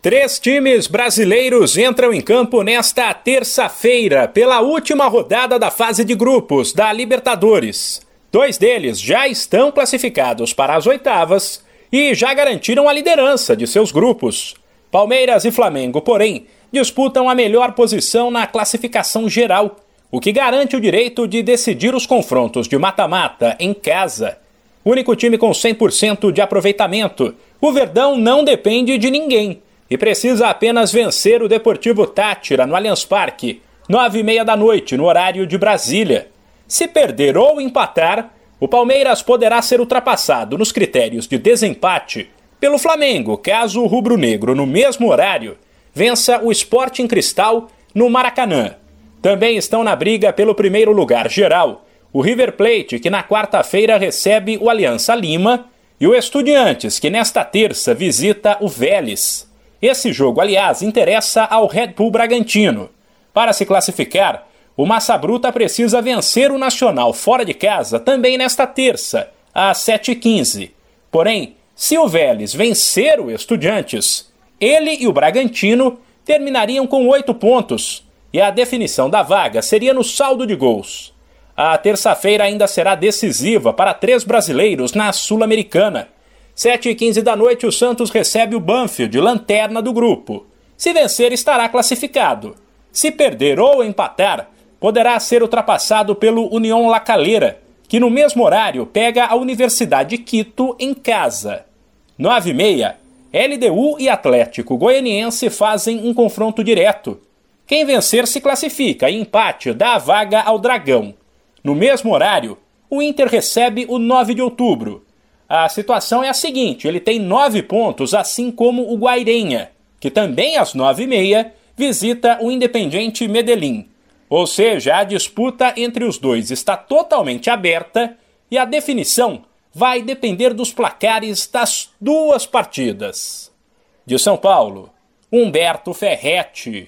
Três times brasileiros entram em campo nesta terça-feira pela última rodada da fase de grupos da Libertadores. Dois deles já estão classificados para as oitavas e já garantiram a liderança de seus grupos. Palmeiras e Flamengo, porém, disputam a melhor posição na classificação geral, o que garante o direito de decidir os confrontos de mata-mata em casa. Único time com 100% de aproveitamento, o Verdão não depende de ninguém e precisa apenas vencer o Deportivo Tátira no Allianz Parque, nove e meia da noite, no horário de Brasília. Se perder ou empatar, o Palmeiras poderá ser ultrapassado nos critérios de desempate pelo Flamengo, caso o rubro-negro, no mesmo horário, vença o Sporting Cristal no Maracanã. Também estão na briga pelo primeiro lugar geral o River Plate, que na quarta-feira recebe o Aliança Lima, e o Estudiantes, que nesta terça visita o Vélez. Esse jogo, aliás, interessa ao Red Bull Bragantino. Para se classificar, o Massa Bruta precisa vencer o Nacional fora de casa também nesta terça, às 7h15. Porém, se o Vélez vencer o Estudiantes, ele e o Bragantino terminariam com oito pontos e a definição da vaga seria no saldo de gols. A terça-feira ainda será decisiva para três brasileiros na Sul-Americana 7 e 15 da noite, o Santos recebe o Banfield, lanterna do grupo. Se vencer, estará classificado. Se perder ou empatar, poderá ser ultrapassado pelo União La Calera, que no mesmo horário pega a Universidade de Quito em casa. 9 e meia, LDU e Atlético Goianiense fazem um confronto direto. Quem vencer se classifica e empate dá a vaga ao Dragão. No mesmo horário, o Inter recebe o 9 de outubro. A situação é a seguinte: ele tem nove pontos, assim como o Guairenha, que também às nove e meia visita o Independiente Medellín. Ou seja, a disputa entre os dois está totalmente aberta e a definição vai depender dos placares das duas partidas. De São Paulo, Humberto Ferretti.